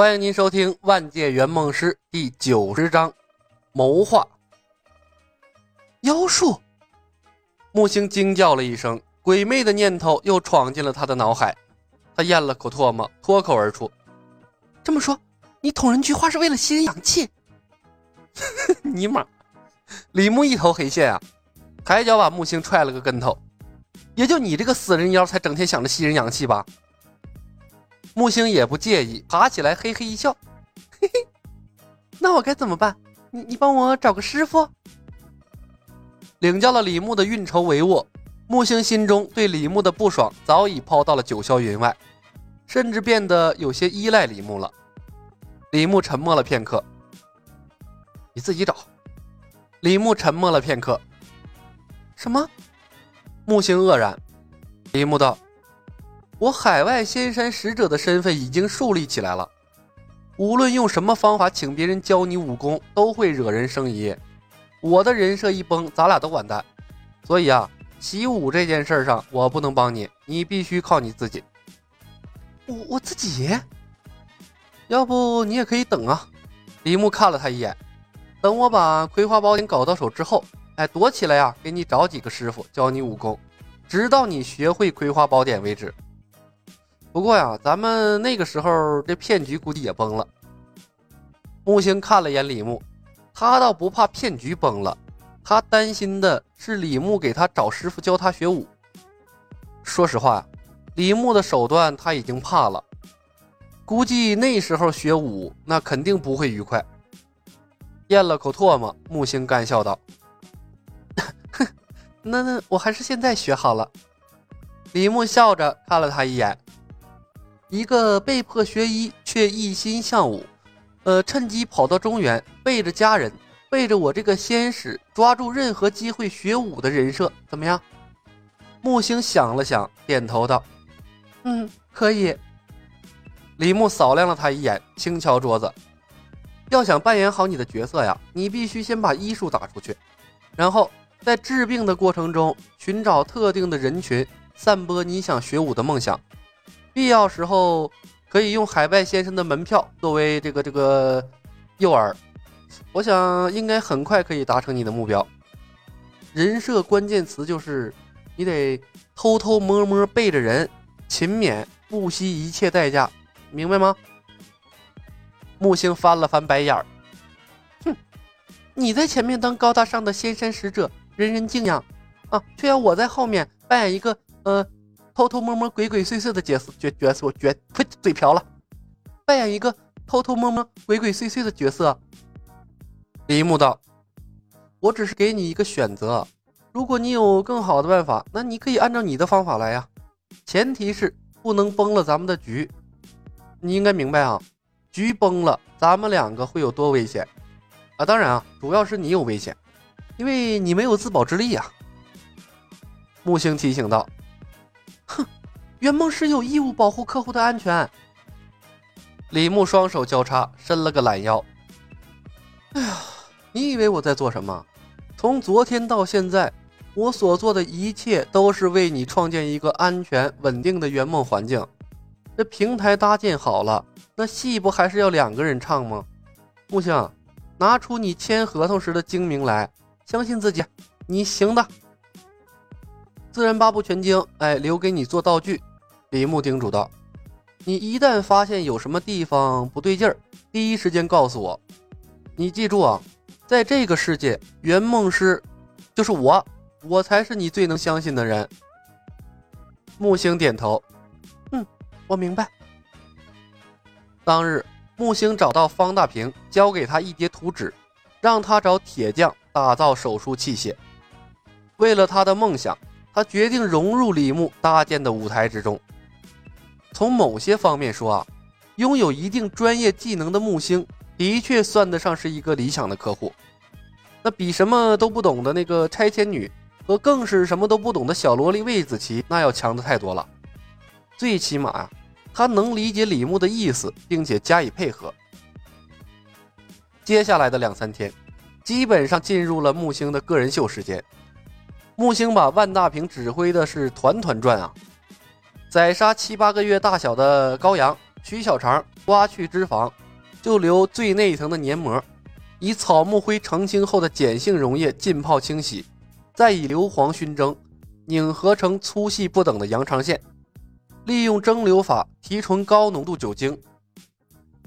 欢迎您收听《万界圆梦师》第九十章，谋划。妖术！木星惊叫了一声，鬼魅的念头又闯进了他的脑海。他咽了口唾沫，脱口而出：“这么说，你捅人菊花是为了吸人阳气？” 尼玛！李牧一头黑线啊，抬脚把木星踹了个跟头。也就你这个死人妖，才整天想着吸人阳气吧？木星也不介意，爬起来嘿嘿一笑，嘿嘿，那我该怎么办？你你帮我找个师傅。领教了李牧的运筹帷幄，木星心中对李牧的不爽早已抛到了九霄云外，甚至变得有些依赖李牧了。李牧沉默了片刻，你自己找。李牧沉默了片刻，什么？木星愕然，李牧道：“我海外仙山使者的身份已经树立起来了，无论用什么方法请别人教你武功，都会惹人生疑。我的人设一崩，咱俩都完蛋。所以啊，习武这件事上，我不能帮你，你必须靠你自己。我我自己？要不你也可以等啊。”李牧看了他一眼，等我把葵花宝典搞到手之后。哎，躲起来呀！给你找几个师傅教你武功，直到你学会葵花宝典为止。不过呀，咱们那个时候这骗局估计也崩了。木星看了眼李牧，他倒不怕骗局崩了，他担心的是李牧给他找师傅教他学武。说实话，李牧的手段他已经怕了，估计那时候学武那肯定不会愉快。咽了口唾沫，木星干笑道。哼 那那我还是现在学好了。李牧笑着看了他一眼，一个被迫学医却一心向武，呃，趁机跑到中原，背着家人，背着我这个仙使，抓住任何机会学武的人设，怎么样？木星想了想，点头道：“嗯，可以。”李牧扫亮了他一眼，轻敲桌子：“要想扮演好你的角色呀，你必须先把医术打出去，然后。”在治病的过程中，寻找特定的人群，散播你想学武的梦想。必要时候，可以用海外先生的门票作为这个这个诱饵。我想应该很快可以达成你的目标。人设关键词就是你得偷偷摸摸背着人，勤勉，不惜一切代价，明白吗？木星翻了翻白眼儿，哼，你在前面当高大上的仙山使者。人人敬仰，啊，却要我在后面扮演一个呃偷偷摸摸、鬼鬼祟祟的角色角角色角，呸，嘴瓢了，扮演一个偷偷摸摸、鬼鬼祟祟的角色。李牧道：“我只是给你一个选择，如果你有更好的办法，那你可以按照你的方法来呀。前提是不能崩了咱们的局。你应该明白啊，局崩了，咱们两个会有多危险啊？当然啊，主要是你有危险。”因为你没有自保之力呀，木星提醒道。哼，圆梦师有义务保护客户的安全。李牧双手交叉，伸了个懒腰。哎呀，你以为我在做什么？从昨天到现在，我所做的一切都是为你创建一个安全稳定的圆梦环境。这平台搭建好了，那戏不还是要两个人唱吗？木星，拿出你签合同时的精明来。相信自己，你行的。自然八部全经，哎，留给你做道具。李牧叮嘱道：“你一旦发现有什么地方不对劲儿，第一时间告诉我。你记住啊，在这个世界，圆梦师就是我，我才是你最能相信的人。”木星点头：“嗯，我明白。”当日，木星找到方大平，交给他一叠图纸，让他找铁匠。打造手术器械，为了他的梦想，他决定融入李牧搭建的舞台之中。从某些方面说啊，拥有一定专业技能的木星，的确算得上是一个理想的客户。那比什么都不懂的那个拆迁女和更是什么都不懂的小萝莉魏子琪，那要强的太多了。最起码啊，他能理解李牧的意思，并且加以配合。接下来的两三天。基本上进入了木星的个人秀时间。木星把万大平指挥的是团团转啊，宰杀七八个月大小的羔羊，取小肠，刮去脂肪，就留最内层的黏膜，以草木灰澄清后的碱性溶液浸泡清洗，再以硫磺熏蒸，拧合成粗细不等的羊肠线，利用蒸馏法提纯高浓度酒精，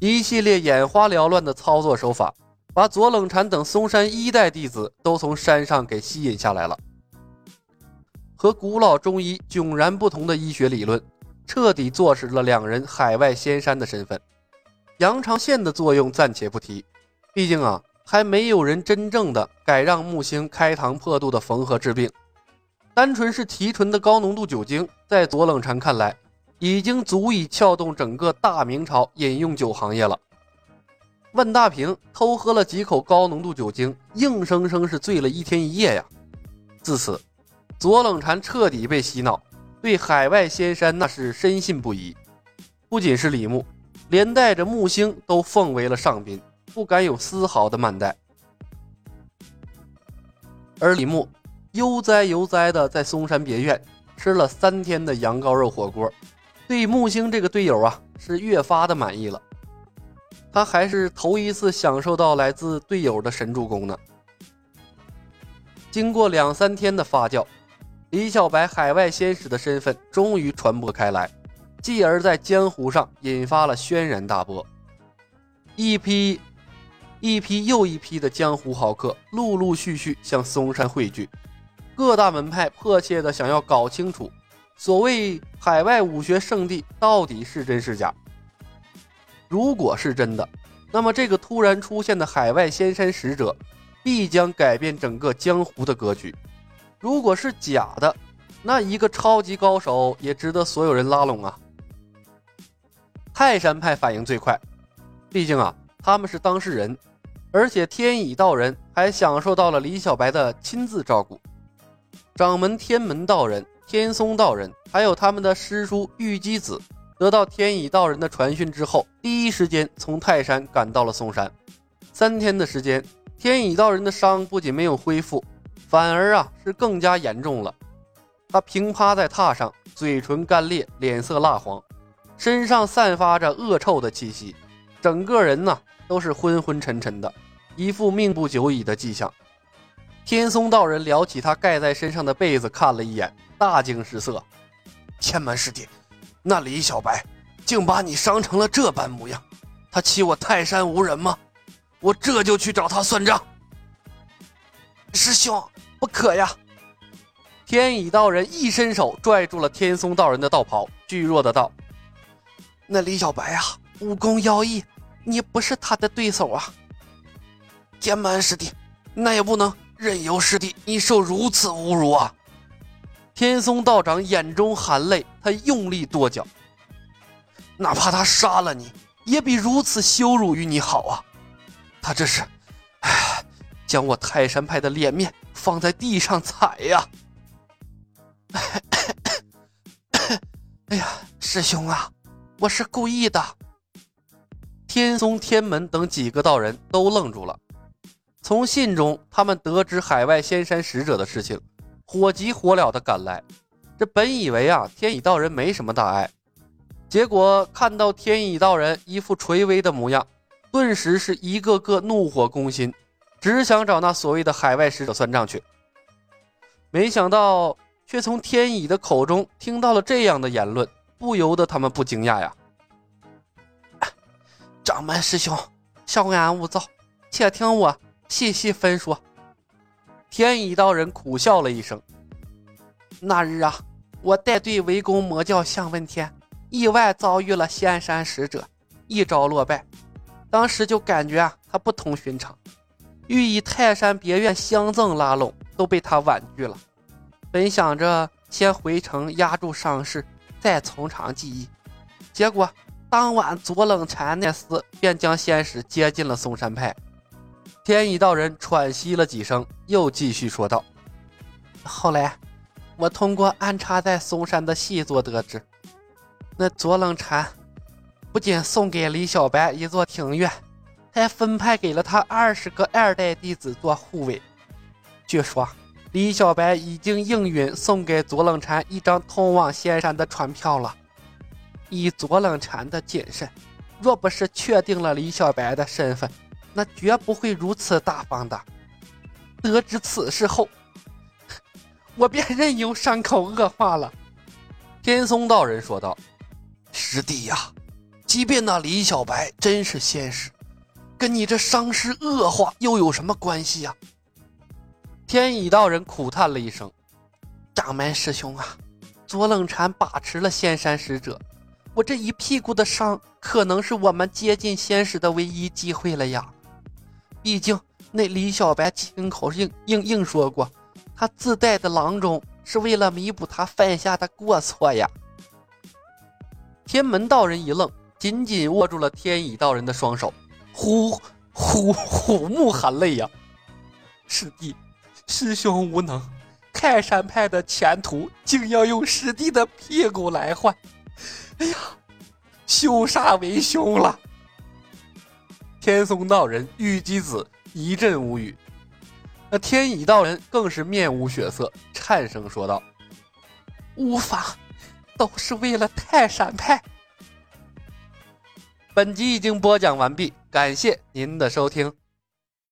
一系列眼花缭乱的操作手法，把左冷禅等嵩山一代弟子都从山上给吸引下来了。和古老中医迥然不同的医学理论，彻底坐实了两人海外仙山的身份。羊肠线的作用暂且不提，毕竟啊，还没有人真正的改让木星开膛破肚的缝合治病。单纯是提纯的高浓度酒精，在左冷禅看来，已经足以撬动整个大明朝饮用酒行业了。万大平偷喝了几口高浓度酒精，硬生生是醉了一天一夜呀。自此。左冷禅彻底被洗脑，对海外仙山那是深信不疑。不仅是李牧，连带着木星都奉为了上宾，不敢有丝毫的慢待。而李牧悠哉悠哉的在嵩山别院吃了三天的羊羔肉火锅，对木星这个队友啊是越发的满意了。他还是头一次享受到来自队友的神助攻呢。经过两三天的发酵。李小白海外仙使的身份终于传播开来，继而在江湖上引发了轩然大波。一批一批又一批的江湖豪客陆陆续续向嵩山汇聚，各大门派迫切的想要搞清楚，所谓海外武学圣地到底是真是假。如果是真的，那么这个突然出现的海外仙山使者，必将改变整个江湖的格局。如果是假的，那一个超级高手也值得所有人拉拢啊！泰山派反应最快，毕竟啊，他们是当事人，而且天乙道人还享受到了李小白的亲自照顾。掌门天门道人、天松道人，还有他们的师叔玉姬子，得到天乙道人的传讯之后，第一时间从泰山赶到了嵩山。三天的时间，天乙道人的伤不仅没有恢复。反而啊，是更加严重了。他平趴在榻上，嘴唇干裂，脸色蜡黄，身上散发着恶臭的气息，整个人呢都是昏昏沉沉的，一副命不久矣的迹象。天松道人撩起他盖在身上的被子，看了一眼，大惊失色：“天门师弟，那李小白竟把你伤成了这般模样，他欺我泰山无人吗？我这就去找他算账。”师兄。不可呀！天乙道人一伸手拽住了天松道人的道袍，巨弱的道：“那李小白啊，武功妖异，你不是他的对手啊！天门师弟，那也不能任由师弟你受如此侮辱啊！”天松道长眼中含泪，他用力跺脚：“哪怕他杀了你，也比如此羞辱于你好啊！他这是，唉，将我泰山派的脸面。”放在地上踩呀！哎呀，师兄啊，我是故意的。天松、天门等几个道人都愣住了。从信中，他们得知海外仙山使者的事情，火急火燎的赶来。这本以为啊，天乙道人没什么大碍，结果看到天乙道人一副垂危的模样，顿时是一个个怒火攻心。只想找那所谓的海外使者算账去，没想到却从天乙的口中听到了这样的言论，不由得他们不惊讶呀。掌门师兄，稍安勿躁，且听我细细分说。天乙道人苦笑了一声：“那日啊，我带队围攻魔教向问天，意外遭遇了仙山使者，一招落败。当时就感觉啊，他不同寻常。”欲以泰山别院相赠拉拢，都被他婉拒了。本想着先回城压住伤势，再从长计议，结果当晚左冷禅那厮便将仙使接进了嵩山派。天乙道人喘息了几声，又继续说道：“后来，我通过安插在嵩山的细作得知，那左冷禅不仅送给李小白一座庭院。”还分派给了他二十个二代弟子做护卫。据说李小白已经应允送给左冷禅一张通往仙山的船票了。以左冷禅的谨慎，若不是确定了李小白的身份，那绝不会如此大方的。得知此事后，我便任由伤口恶化了。天松道人说道：“师弟呀，即便那李小白真是仙师，跟你这伤势恶化又有什么关系呀？”天乙道人苦叹了一声：“掌门师兄啊，左冷禅把持了仙山使者，我这一屁股的伤，可能是我们接近仙师的唯一机会了呀。毕竟那李小白亲口硬硬硬说过，他自带的郎中是为了弥补他犯下的过错呀。”天门道人一愣，紧紧握住了天乙道人的双手，虎虎虎目含泪呀！师弟。师兄无能，泰山派的前途竟要用师弟的屁股来换。哎呀，羞煞为兄了！天松道人、玉姬子一阵无语，那天乙道人更是面无血色，颤声说道：“无法，都是为了泰山派。”本集已经播讲完毕，感谢您的收听。